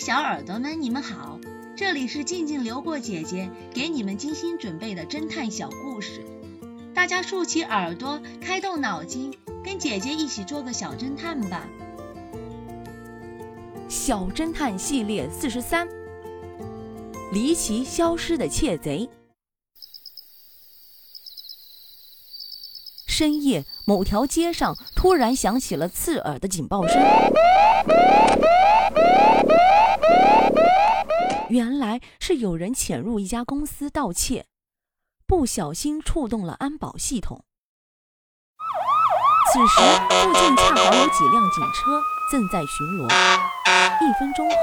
小耳朵们，你们好，这里是静静流过姐姐给你们精心准备的侦探小故事，大家竖起耳朵，开动脑筋，跟姐姐一起做个小侦探吧。小侦探系列四十三：离奇消失的窃贼。深夜，某条街上突然响起了刺耳的警报声。原来是有人潜入一家公司盗窃，不小心触动了安保系统。此时，附近恰好有几辆警车正在巡逻。一分钟后，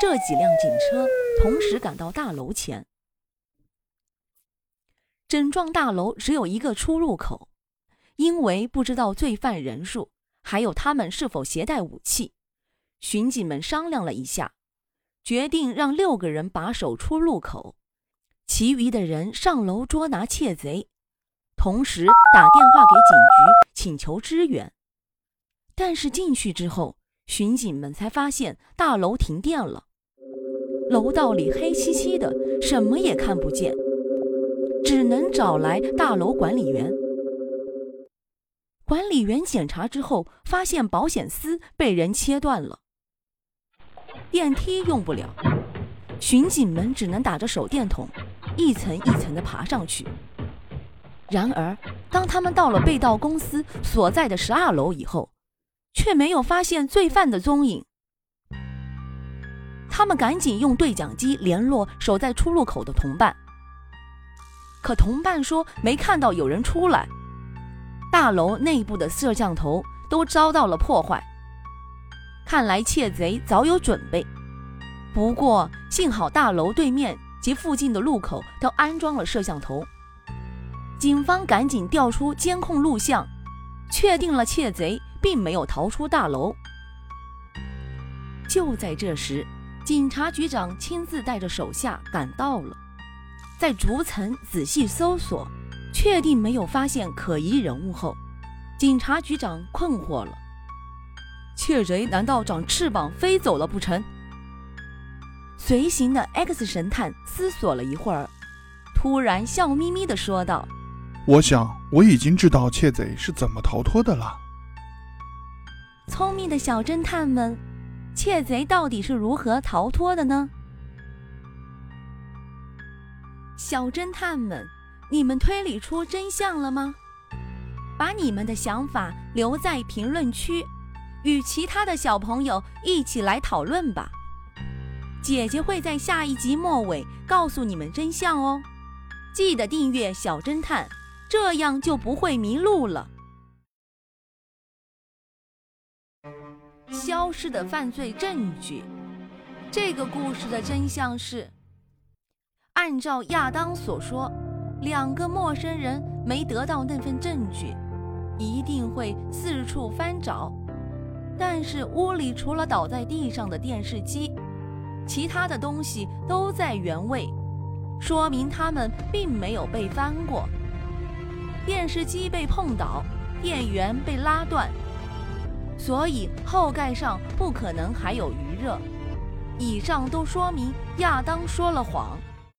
这几辆警车同时赶到大楼前。整幢大楼只有一个出入口。因为不知道罪犯人数，还有他们是否携带武器，巡警们商量了一下，决定让六个人把守出入口，其余的人上楼捉拿窃贼，同时打电话给警局请求支援。但是进去之后，巡警们才发现大楼停电了，楼道里黑漆漆的，什么也看不见，只能找来大楼管理员。管理员检查之后，发现保险丝被人切断了，电梯用不了，巡警们只能打着手电筒，一层一层的爬上去。然而，当他们到了被盗公司所在的十二楼以后，却没有发现罪犯的踪影。他们赶紧用对讲机联络守在出入口的同伴，可同伴说没看到有人出来。大楼内部的摄像头都遭到了破坏，看来窃贼早有准备。不过幸好大楼对面及附近的路口都安装了摄像头，警方赶紧调出监控录像，确定了窃贼并没有逃出大楼。就在这时，警察局长亲自带着手下赶到了，在逐层仔细搜索。确定没有发现可疑人物后，警察局长困惑了：窃贼难道长翅膀飞走了不成？随行的 X 神探思索了一会儿，突然笑眯眯地说道：“我想我已经知道窃贼是怎么逃脱的了。”聪明的小侦探们，窃贼到底是如何逃脱的呢？小侦探们。你们推理出真相了吗？把你们的想法留在评论区，与其他的小朋友一起来讨论吧。姐姐会在下一集末尾告诉你们真相哦。记得订阅小侦探，这样就不会迷路了。消失的犯罪证据。这个故事的真相是，按照亚当所说。两个陌生人没得到那份证据，一定会四处翻找。但是屋里除了倒在地上的电视机，其他的东西都在原位，说明他们并没有被翻过。电视机被碰倒，电源被拉断，所以后盖上不可能还有余热。以上都说明亚当说了谎。